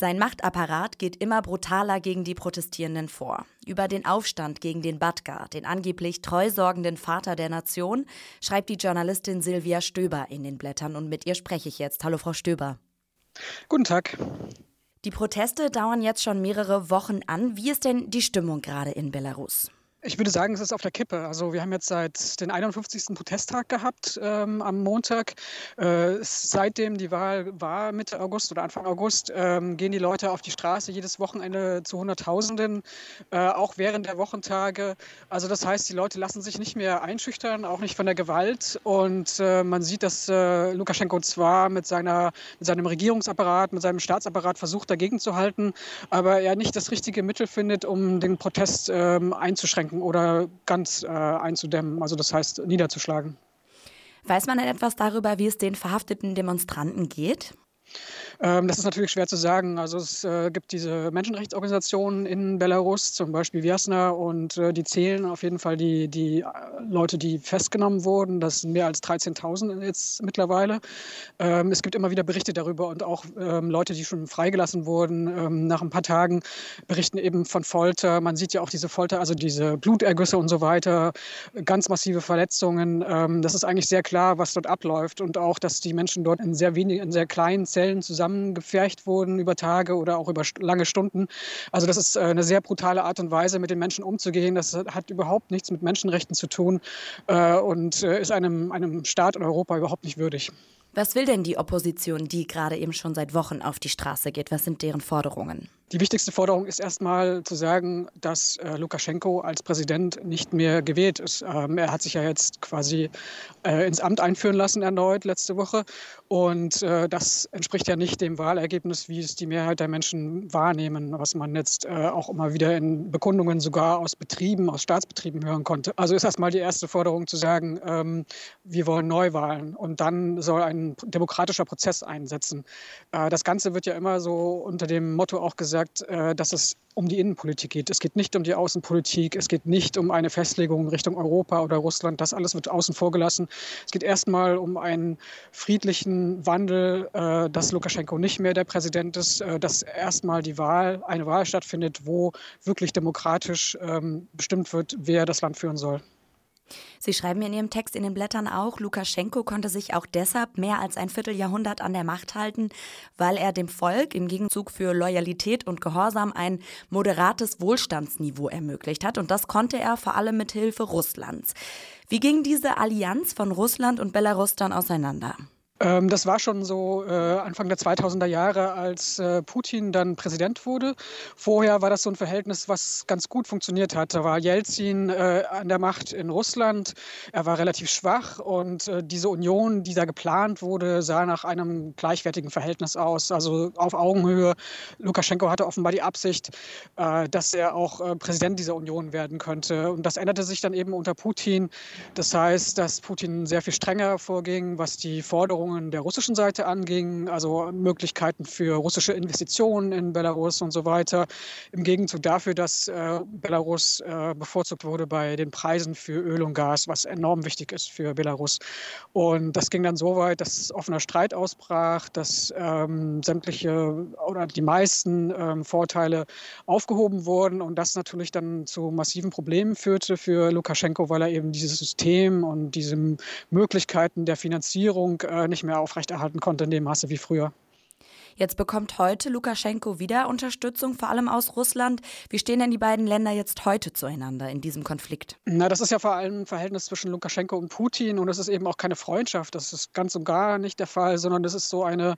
Sein Machtapparat geht immer brutaler gegen die Protestierenden vor. Über den Aufstand gegen den Batka, den angeblich treusorgenden Vater der Nation, schreibt die Journalistin Silvia Stöber in den Blättern und mit ihr spreche ich jetzt. Hallo, Frau Stöber. Guten Tag. Die Proteste dauern jetzt schon mehrere Wochen an. Wie ist denn die Stimmung gerade in Belarus? Ich würde sagen, es ist auf der Kippe. Also wir haben jetzt seit den 51. Protesttag gehabt ähm, am Montag. Äh, seitdem die Wahl war, Mitte August oder Anfang August, ähm, gehen die Leute auf die Straße jedes Wochenende zu Hunderttausenden, äh, auch während der Wochentage. Also das heißt, die Leute lassen sich nicht mehr einschüchtern, auch nicht von der Gewalt. Und äh, man sieht, dass äh, Lukaschenko zwar mit, seiner, mit seinem Regierungsapparat, mit seinem Staatsapparat versucht, dagegen zu halten, aber er nicht das richtige Mittel findet, um den Protest ähm, einzuschränken einzuschränken oder ganz äh, einzudämmen, also das heißt niederzuschlagen. Weiß man denn etwas darüber, wie es den verhafteten Demonstranten geht? Ähm, das ist natürlich schwer zu sagen. Also es äh, gibt diese Menschenrechtsorganisationen in Belarus, zum Beispiel Viasna, und äh, die zählen auf jeden Fall die, die äh, Leute, die festgenommen wurden. Das sind mehr als 13.000 jetzt mittlerweile. Ähm, es gibt immer wieder Berichte darüber und auch ähm, Leute, die schon freigelassen wurden ähm, nach ein paar Tagen, berichten eben von Folter. Man sieht ja auch diese Folter, also diese Blutergüsse und so weiter, ganz massive Verletzungen. Ähm, das ist eigentlich sehr klar, was dort abläuft und auch, dass die Menschen dort in sehr wenig, in sehr kleinen Zellen zusammen zusammengepfercht wurden über Tage oder auch über lange Stunden. Also das ist äh, eine sehr brutale Art und Weise, mit den Menschen umzugehen. Das hat überhaupt nichts mit Menschenrechten zu tun äh, und äh, ist einem, einem Staat in Europa überhaupt nicht würdig. Was will denn die Opposition, die gerade eben schon seit Wochen auf die Straße geht? Was sind deren Forderungen? Die wichtigste Forderung ist erstmal zu sagen, dass äh, Lukaschenko als Präsident nicht mehr gewählt ist. Ähm, er hat sich ja jetzt quasi äh, ins Amt einführen lassen erneut letzte Woche. Und äh, das entspricht ja nicht dem Wahlergebnis, wie es die Mehrheit der Menschen wahrnehmen, was man jetzt äh, auch immer wieder in Bekundungen sogar aus Betrieben, aus Staatsbetrieben hören konnte. Also ist erstmal die erste Forderung zu sagen, ähm, wir wollen Neuwahlen und dann soll ein demokratischer Prozess einsetzen. Äh, das Ganze wird ja immer so unter dem Motto auch gesagt, äh, dass es um die Innenpolitik geht. Es geht nicht um die Außenpolitik, es geht nicht um eine Festlegung Richtung Europa oder Russland. Das alles wird außen vor gelassen. Es geht erstmal um einen friedlichen Wandel, äh, dass Lukaschenko nicht mehr der Präsident ist, dass erstmal die Wahl, eine Wahl stattfindet, wo wirklich demokratisch ähm, bestimmt wird, wer das Land führen soll. Sie schreiben in Ihrem Text in den Blättern auch, Lukaschenko konnte sich auch deshalb mehr als ein Vierteljahrhundert an der Macht halten, weil er dem Volk im Gegenzug für Loyalität und Gehorsam ein moderates Wohlstandsniveau ermöglicht hat. Und das konnte er vor allem mit Hilfe Russlands. Wie ging diese Allianz von Russland und Belarus dann auseinander? Ähm, das war schon so äh, Anfang der 2000er Jahre, als äh, Putin dann Präsident wurde. Vorher war das so ein Verhältnis, was ganz gut funktioniert hat. Da war Jelzin äh, an der Macht in Russland. Er war relativ schwach und diese Union, die da geplant wurde, sah nach einem gleichwertigen Verhältnis aus, also auf Augenhöhe. Lukaschenko hatte offenbar die Absicht, dass er auch Präsident dieser Union werden könnte. Und das änderte sich dann eben unter Putin. Das heißt, dass Putin sehr viel strenger vorging, was die Forderungen Forderungen der russischen Seite anging, also Möglichkeiten für russische Investitionen in Belarus und so weiter, im Gegenzug dafür, dass äh, Belarus äh, bevorzugt wurde bei den Preisen für Öl und Gas, was enorm wichtig ist für Belarus. Und das ging dann so weit, dass offener Streit ausbrach, dass ähm, sämtliche oder die meisten ähm, Vorteile aufgehoben wurden und das natürlich dann zu massiven Problemen führte für Lukaschenko, weil er eben dieses System und diese Möglichkeiten der Finanzierung äh, nicht nicht mehr aufrechterhalten konnte in dem Maße wie früher. Jetzt bekommt heute Lukaschenko wieder Unterstützung, vor allem aus Russland. Wie stehen denn die beiden Länder jetzt heute zueinander in diesem Konflikt? Na, das ist ja vor allem ein Verhältnis zwischen Lukaschenko und Putin und es ist eben auch keine Freundschaft. Das ist ganz und gar nicht der Fall, sondern das ist so eine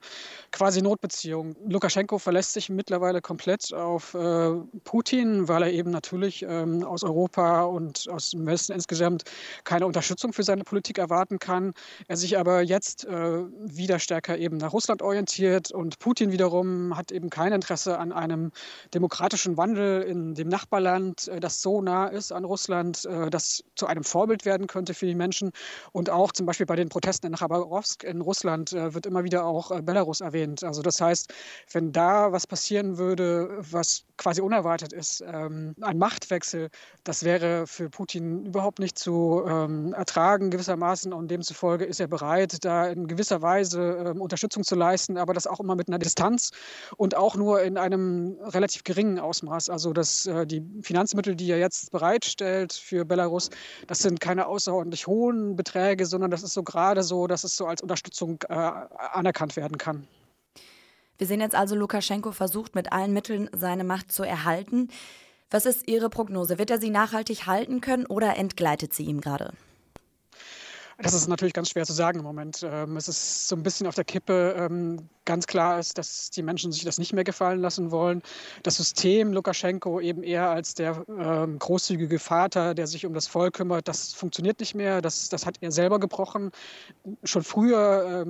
quasi Notbeziehung. Lukaschenko verlässt sich mittlerweile komplett auf äh, Putin, weil er eben natürlich ähm, aus Europa und aus dem Westen insgesamt keine Unterstützung für seine Politik erwarten kann. Er sich aber jetzt äh, wieder stärker eben nach Russland orientiert und Putin Putin wiederum hat eben kein Interesse an einem demokratischen Wandel in dem Nachbarland, äh, das so nah ist an Russland, äh, das zu einem Vorbild werden könnte für die Menschen. Und auch zum Beispiel bei den Protesten in Khabarovsk in Russland äh, wird immer wieder auch Belarus erwähnt. Also das heißt, wenn da was passieren würde, was quasi unerwartet ist, ähm, ein Machtwechsel, das wäre für Putin überhaupt nicht zu ähm, ertragen gewissermaßen und demzufolge ist er bereit, da in gewisser Weise ähm, Unterstützung zu leisten, aber das auch immer mit einer Distanz und auch nur in einem relativ geringen Ausmaß. Also dass äh, die Finanzmittel, die er jetzt bereitstellt für Belarus, das sind keine außerordentlich hohen Beträge, sondern das ist so gerade so, dass es so als Unterstützung äh, anerkannt werden kann. Wir sehen jetzt also, Lukaschenko versucht mit allen Mitteln seine Macht zu erhalten. Was ist Ihre Prognose? Wird er sie nachhaltig halten können oder entgleitet sie ihm gerade? Das ist natürlich ganz schwer zu sagen im Moment. Ähm, es ist so ein bisschen auf der Kippe. Ähm, ganz klar ist, dass die Menschen sich das nicht mehr gefallen lassen wollen. Das System Lukaschenko eben eher als der ähm, großzügige Vater, der sich um das Volk kümmert, das funktioniert nicht mehr. Das, das hat er selber gebrochen. Schon früher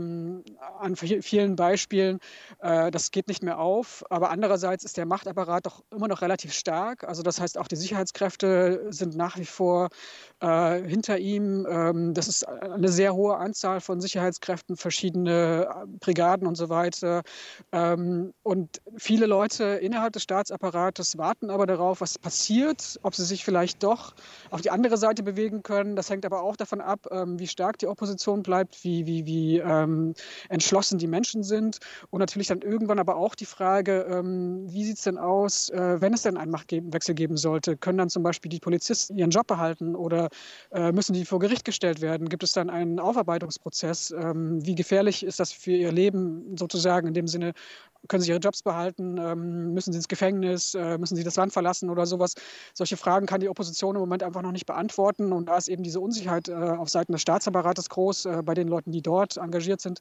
an vielen Beispielen. Äh, das geht nicht mehr auf. Aber andererseits ist der Machtapparat doch immer noch relativ stark. Also das heißt, auch die Sicherheitskräfte sind nach wie vor äh, hinter ihm. das ist eine sehr hohe Anzahl von Sicherheitskräften, verschiedene äh, Brigaden und so weiter. Ähm, und viele Leute innerhalb des Staatsapparates warten aber darauf, was passiert, ob sie sich vielleicht doch auf die andere Seite bewegen können. Das hängt aber auch davon ab, ähm, wie stark die Opposition bleibt, wie, wie, wie ähm, entschlossen die Menschen sind. Und natürlich dann irgendwann aber auch die Frage, wie sieht es denn aus, äh, wenn es denn einen Machtwechsel geben sollte? Können dann zum Beispiel die Polizisten ihren Job behalten oder äh, müssen die vor Gericht gestellt werden? Gibt es dann einen Aufarbeitungsprozess? Ähm, wie gefährlich ist das für ihr Leben sozusagen in dem Sinne? Können sie ihre Jobs behalten? Ähm, müssen sie ins Gefängnis? Äh, müssen sie das Land verlassen oder sowas? Solche Fragen kann die Opposition im Moment einfach noch nicht beantworten. Und da ist eben diese Unsicherheit äh, auf Seiten des Staatsapparates groß äh, bei den Leuten, die dort engagiert sind.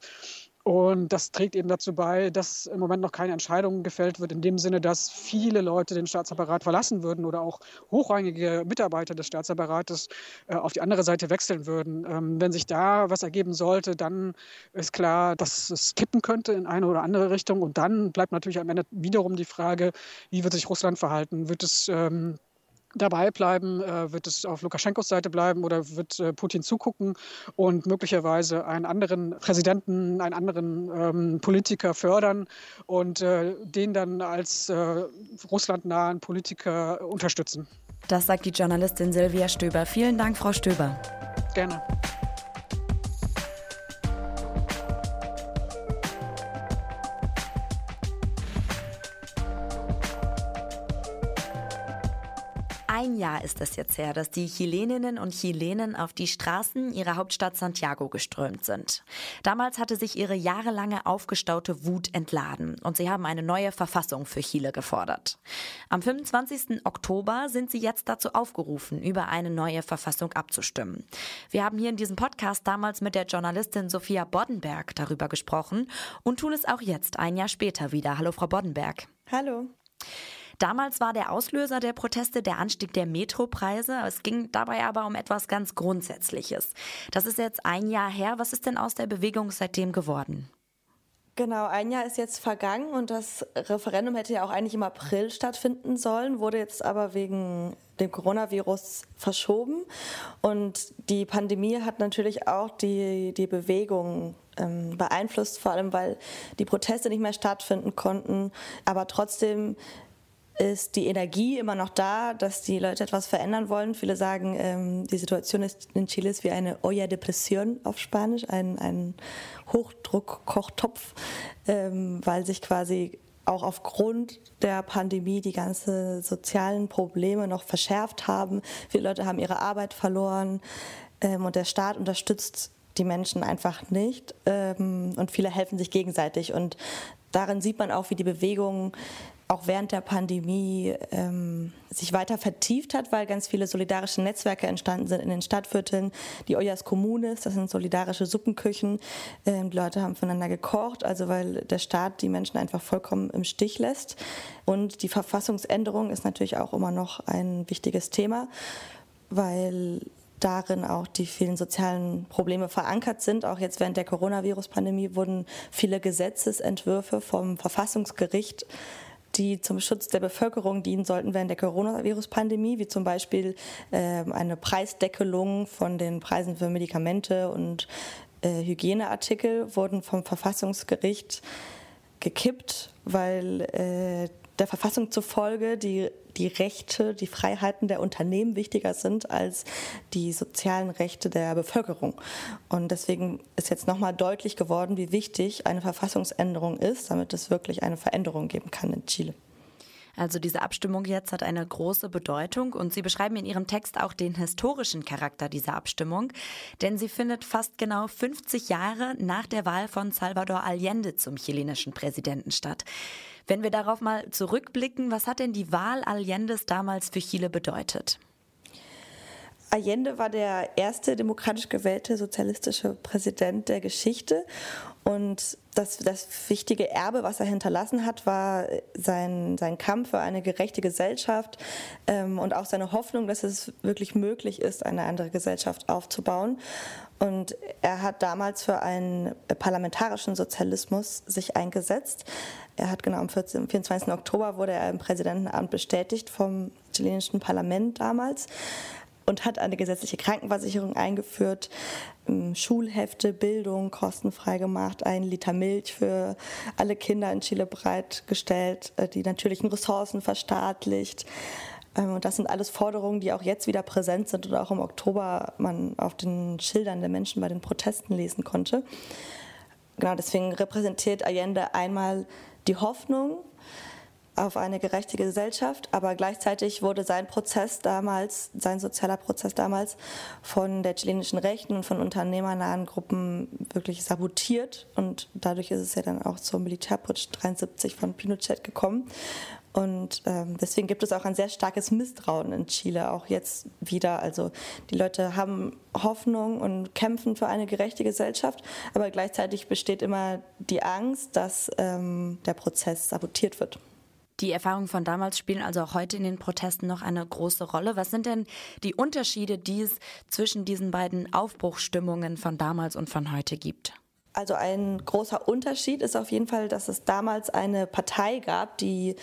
Und das trägt eben dazu bei, dass im Moment noch keine Entscheidung gefällt wird, in dem Sinne, dass viele Leute den Staatsapparat verlassen würden oder auch hochrangige Mitarbeiter des Staatsapparates äh, auf die andere Seite wechseln würden. Ähm, wenn sich da was ergeben sollte, dann ist klar, dass es kippen könnte in eine oder andere Richtung. Und dann bleibt natürlich am Ende wiederum die Frage, wie wird sich Russland verhalten? Wird es ähm, dabei bleiben? Äh, wird es auf Lukaschenkos Seite bleiben oder wird äh, Putin zugucken und möglicherweise einen anderen Präsidenten, einen anderen ähm, Politiker fördern und äh, den dann als äh, russlandnahen Politiker unterstützen? Das sagt die Journalistin Silvia Stöber. Vielen Dank, Frau Stöber. Gerne. Ein Jahr ist es jetzt her, dass die Chileninnen und Chilenen auf die Straßen ihrer Hauptstadt Santiago geströmt sind. Damals hatte sich ihre jahrelange aufgestaute Wut entladen und sie haben eine neue Verfassung für Chile gefordert. Am 25. Oktober sind sie jetzt dazu aufgerufen, über eine neue Verfassung abzustimmen. Wir haben hier in diesem Podcast damals mit der Journalistin Sophia Boddenberg darüber gesprochen und tun es auch jetzt, ein Jahr später wieder. Hallo, Frau Boddenberg. Hallo. Damals war der Auslöser der Proteste der Anstieg der Metropreise. Es ging dabei aber um etwas ganz Grundsätzliches. Das ist jetzt ein Jahr her. Was ist denn aus der Bewegung seitdem geworden? Genau, ein Jahr ist jetzt vergangen und das Referendum hätte ja auch eigentlich im April stattfinden sollen, wurde jetzt aber wegen dem Coronavirus verschoben. Und die Pandemie hat natürlich auch die, die Bewegung ähm, beeinflusst, vor allem weil die Proteste nicht mehr stattfinden konnten. Aber trotzdem ist die Energie immer noch da, dass die Leute etwas verändern wollen. Viele sagen, ähm, die Situation ist in Chile ist wie eine Olla de Presión auf Spanisch, ein, ein Hochdruckkochtopf, ähm, weil sich quasi auch aufgrund der Pandemie die ganzen sozialen Probleme noch verschärft haben. Viele Leute haben ihre Arbeit verloren ähm, und der Staat unterstützt die Menschen einfach nicht ähm, und viele helfen sich gegenseitig und darin sieht man auch, wie die Bewegung auch während der Pandemie ähm, sich weiter vertieft hat, weil ganz viele solidarische Netzwerke entstanden sind in den Stadtvierteln. Die Ollas Kommunes, das sind solidarische Suppenküchen. Ähm, die Leute haben voneinander gekocht, also weil der Staat die Menschen einfach vollkommen im Stich lässt. Und die Verfassungsänderung ist natürlich auch immer noch ein wichtiges Thema, weil darin auch die vielen sozialen Probleme verankert sind. Auch jetzt während der Coronavirus-Pandemie wurden viele Gesetzesentwürfe vom Verfassungsgericht die zum Schutz der Bevölkerung dienen sollten während der Coronavirus-Pandemie, wie zum Beispiel äh, eine Preisdeckelung von den Preisen für Medikamente und äh, Hygieneartikel, wurden vom Verfassungsgericht gekippt, weil äh, der Verfassung zufolge die, die Rechte, die Freiheiten der Unternehmen wichtiger sind als die sozialen Rechte der Bevölkerung. Und deswegen ist jetzt nochmal deutlich geworden, wie wichtig eine Verfassungsänderung ist, damit es wirklich eine Veränderung geben kann in Chile. Also diese Abstimmung jetzt hat eine große Bedeutung und Sie beschreiben in Ihrem Text auch den historischen Charakter dieser Abstimmung, denn sie findet fast genau 50 Jahre nach der Wahl von Salvador Allende zum chilenischen Präsidenten statt. Wenn wir darauf mal zurückblicken, was hat denn die Wahl Allendes damals für Chile bedeutet? Allende war der erste demokratisch gewählte sozialistische Präsident der Geschichte und das, das wichtige Erbe, was er hinterlassen hat, war sein, sein Kampf für eine gerechte Gesellschaft ähm, und auch seine Hoffnung, dass es wirklich möglich ist, eine andere Gesellschaft aufzubauen. Und er hat damals für einen parlamentarischen Sozialismus sich eingesetzt. Er hat genau am 14, 24. Oktober wurde er im Präsidentenamt bestätigt vom chilenischen Parlament damals. Und hat eine gesetzliche Krankenversicherung eingeführt, ähm, Schulhefte, Bildung kostenfrei gemacht, ein Liter Milch für alle Kinder in Chile bereitgestellt, äh, die natürlichen Ressourcen verstaatlicht. Ähm, und das sind alles Forderungen, die auch jetzt wieder präsent sind und auch im Oktober man auf den Schildern der Menschen bei den Protesten lesen konnte. Genau, deswegen repräsentiert Allende einmal die Hoffnung auf eine gerechte Gesellschaft, aber gleichzeitig wurde sein Prozess damals, sein sozialer Prozess damals von der chilenischen Rechten und von unternehmernahen Gruppen wirklich sabotiert und dadurch ist es ja dann auch zum Militärputsch 73 von Pinochet gekommen. Und ähm, deswegen gibt es auch ein sehr starkes Misstrauen in Chile, auch jetzt wieder. Also die Leute haben Hoffnung und kämpfen für eine gerechte Gesellschaft, aber gleichzeitig besteht immer die Angst, dass ähm, der Prozess sabotiert wird. Die Erfahrungen von damals spielen also auch heute in den Protesten noch eine große Rolle. Was sind denn die Unterschiede, die es zwischen diesen beiden Aufbruchstimmungen von damals und von heute gibt? Also ein großer Unterschied ist auf jeden Fall, dass es damals eine Partei gab, die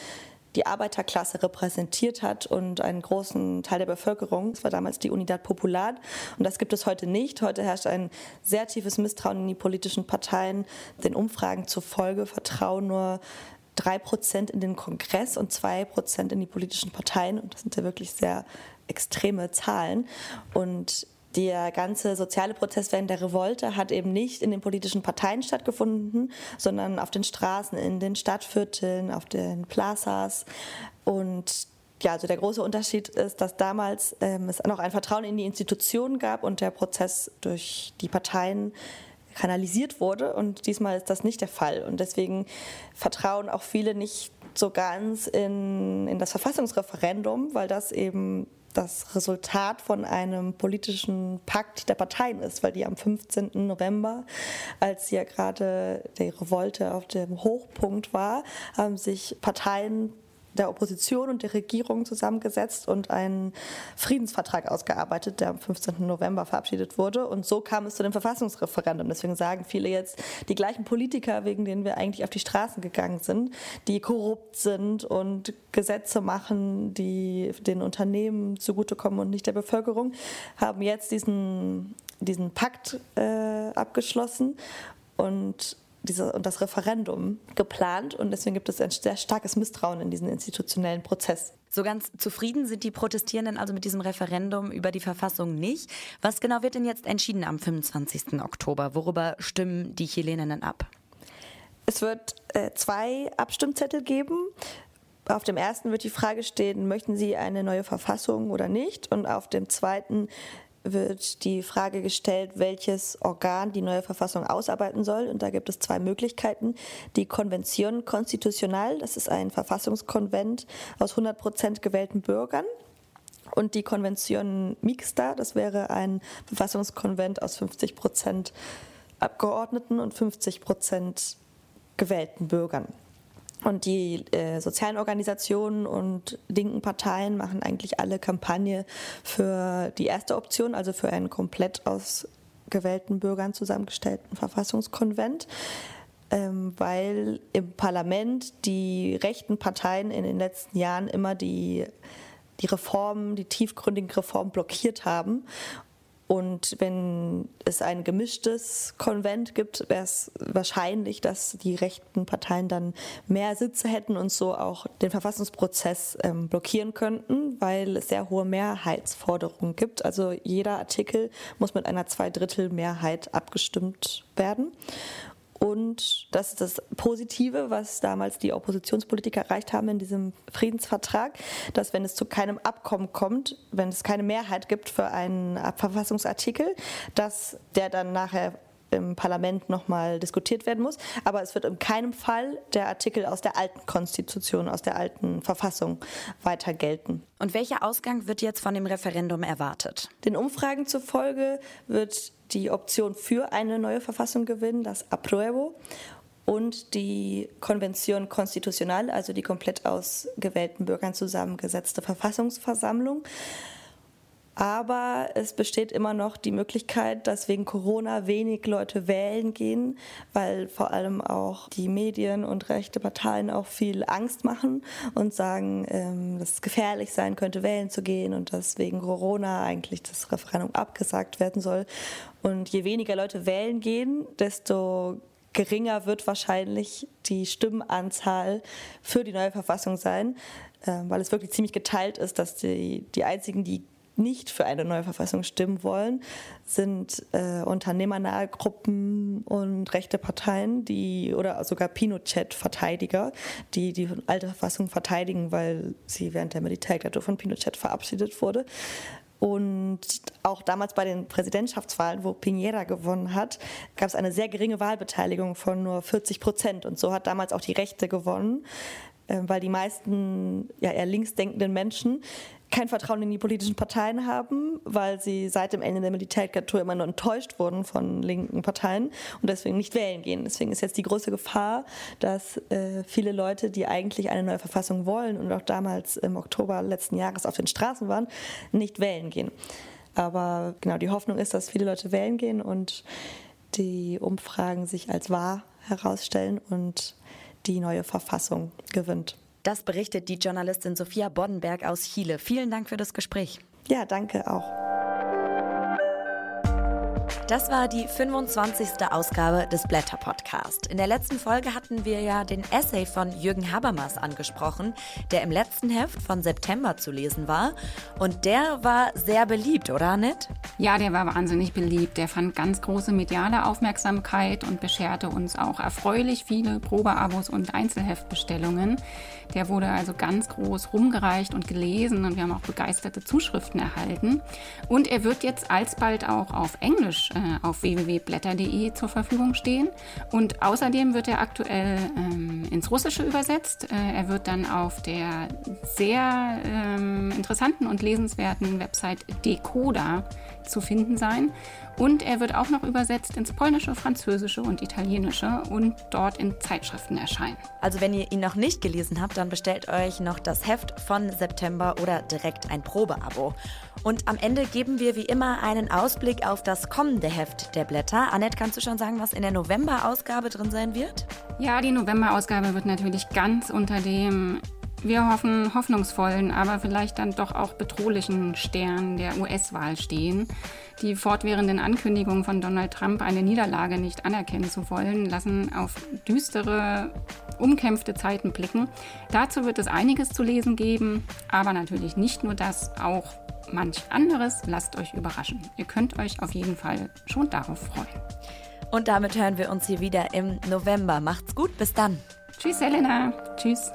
die Arbeiterklasse repräsentiert hat und einen großen Teil der Bevölkerung. Das war damals die Unidad Popular und das gibt es heute nicht. Heute herrscht ein sehr tiefes Misstrauen in die politischen Parteien. Den Umfragen zufolge vertrauen nur drei Prozent in den Kongress und zwei Prozent in die politischen Parteien. Und das sind ja wirklich sehr extreme Zahlen. Und der ganze soziale Prozess während der Revolte hat eben nicht in den politischen Parteien stattgefunden, sondern auf den Straßen, in den Stadtvierteln, auf den Plazas. Und ja, also der große Unterschied ist, dass damals ähm, es noch ein Vertrauen in die Institutionen gab und der Prozess durch die Parteien kanalisiert wurde. Und diesmal ist das nicht der Fall. Und deswegen vertrauen auch viele nicht so ganz in, in das Verfassungsreferendum, weil das eben das Resultat von einem politischen Pakt der Parteien ist, weil die am 15. November, als ja gerade die Revolte auf dem Hochpunkt war, haben sich Parteien der Opposition und der Regierung zusammengesetzt und einen Friedensvertrag ausgearbeitet, der am 15. November verabschiedet wurde. Und so kam es zu dem Verfassungsreferendum. Deswegen sagen viele jetzt, die gleichen Politiker, wegen denen wir eigentlich auf die Straßen gegangen sind, die korrupt sind und Gesetze machen, die den Unternehmen zugutekommen und nicht der Bevölkerung, haben jetzt diesen, diesen Pakt äh, abgeschlossen und diese, und das Referendum geplant und deswegen gibt es ein sehr starkes Misstrauen in diesen institutionellen Prozess. So ganz zufrieden sind die Protestierenden also mit diesem Referendum über die Verfassung nicht. Was genau wird denn jetzt entschieden am 25. Oktober? Worüber stimmen die Chileninnen ab? Es wird äh, zwei Abstimmzettel geben. Auf dem ersten wird die Frage stehen, möchten Sie eine neue Verfassung oder nicht? Und auf dem zweiten wird die Frage gestellt, welches Organ die neue Verfassung ausarbeiten soll. Und da gibt es zwei Möglichkeiten. Die Konvention Constitucional, das ist ein Verfassungskonvent aus 100 Prozent gewählten Bürgern. Und die Konvention Mixta, das wäre ein Verfassungskonvent aus 50 Prozent Abgeordneten und 50 Prozent gewählten Bürgern. Und die äh, sozialen Organisationen und linken Parteien machen eigentlich alle Kampagne für die erste Option, also für einen komplett aus gewählten Bürgern zusammengestellten Verfassungskonvent, ähm, weil im Parlament die rechten Parteien in den letzten Jahren immer die die Reformen, die tiefgründigen Reformen blockiert haben und wenn es ein gemischtes Konvent gibt, wäre es wahrscheinlich, dass die rechten Parteien dann mehr Sitze hätten und so auch den Verfassungsprozess ähm, blockieren könnten, weil es sehr hohe Mehrheitsforderungen gibt. Also jeder Artikel muss mit einer Zweidrittelmehrheit abgestimmt werden. Und das ist das Positive, was damals die Oppositionspolitiker erreicht haben in diesem Friedensvertrag, dass wenn es zu keinem Abkommen kommt, wenn es keine Mehrheit gibt für einen Verfassungsartikel, dass der dann nachher im Parlament nochmal diskutiert werden muss. Aber es wird in keinem Fall der Artikel aus der alten Konstitution, aus der alten Verfassung weiter gelten. Und welcher Ausgang wird jetzt von dem Referendum erwartet? Den Umfragen zufolge wird die Option für eine neue Verfassung gewinnen, das Apruebo und die Konvention Constitucional, also die komplett aus gewählten Bürgern zusammengesetzte Verfassungsversammlung. Aber es besteht immer noch die Möglichkeit, dass wegen Corona wenig Leute wählen gehen, weil vor allem auch die Medien und rechte Parteien auch viel Angst machen und sagen, ähm, dass es gefährlich sein könnte, wählen zu gehen und dass wegen Corona eigentlich das Referendum abgesagt werden soll. Und je weniger Leute wählen gehen, desto geringer wird wahrscheinlich die Stimmenanzahl für die neue Verfassung sein, äh, weil es wirklich ziemlich geteilt ist, dass die, die einzigen, die nicht für eine neue Verfassung stimmen wollen, sind äh, unternehmernahe Gruppen und rechte Parteien, die oder sogar Pinochet-Verteidiger, die die alte Verfassung verteidigen, weil sie während der Militärdiktatur von Pinochet verabschiedet wurde. Und auch damals bei den Präsidentschaftswahlen, wo Piñera gewonnen hat, gab es eine sehr geringe Wahlbeteiligung von nur 40 Prozent. Und so hat damals auch die Rechte gewonnen, äh, weil die meisten ja, eher linksdenkenden Menschen kein Vertrauen in die politischen Parteien haben, weil sie seit dem Ende der Militärdiktatur immer nur enttäuscht wurden von linken Parteien und deswegen nicht wählen gehen. Deswegen ist jetzt die große Gefahr, dass äh, viele Leute, die eigentlich eine neue Verfassung wollen und auch damals im Oktober letzten Jahres auf den Straßen waren, nicht wählen gehen. Aber genau, die Hoffnung ist, dass viele Leute wählen gehen und die Umfragen sich als wahr herausstellen und die neue Verfassung gewinnt. Das berichtet die Journalistin Sophia Boddenberg aus Chile. Vielen Dank für das Gespräch. Ja, danke auch. Das war die 25. Ausgabe des Blätter Podcast. In der letzten Folge hatten wir ja den Essay von Jürgen Habermas angesprochen, der im letzten Heft von September zu lesen war. Und der war sehr beliebt, oder Annette? Ja, der war wahnsinnig beliebt. Der fand ganz große mediale Aufmerksamkeit und bescherte uns auch erfreulich viele Probeabos und Einzelheftbestellungen. Der wurde also ganz groß rumgereicht und gelesen und wir haben auch begeisterte Zuschriften erhalten. Und er wird jetzt alsbald auch auf Englisch äh, auf www.blätter.de zur Verfügung stehen. Und außerdem wird er aktuell ähm, ins Russische übersetzt. Äh, er wird dann auf der sehr ähm, interessanten und lesenswerten Website Decoda zu finden sein. Und er wird auch noch übersetzt ins Polnische, Französische und Italienische und dort in Zeitschriften erscheinen. Also wenn ihr ihn noch nicht gelesen habt, dann bestellt euch noch das Heft von September oder direkt ein Probeabo. Und am Ende geben wir wie immer einen Ausblick auf das kommende Heft der Blätter. Annette, kannst du schon sagen, was in der November-Ausgabe drin sein wird? Ja, die November-Ausgabe wird natürlich ganz unter dem wir hoffen, hoffnungsvollen, aber vielleicht dann doch auch bedrohlichen Stern der US-Wahl stehen. Die fortwährenden Ankündigungen von Donald Trump, eine Niederlage nicht anerkennen zu wollen, lassen auf düstere, umkämpfte Zeiten blicken. Dazu wird es einiges zu lesen geben, aber natürlich nicht nur das, auch manch anderes. Lasst euch überraschen. Ihr könnt euch auf jeden Fall schon darauf freuen. Und damit hören wir uns hier wieder im November. Macht's gut, bis dann. Tschüss, Elena. Tschüss.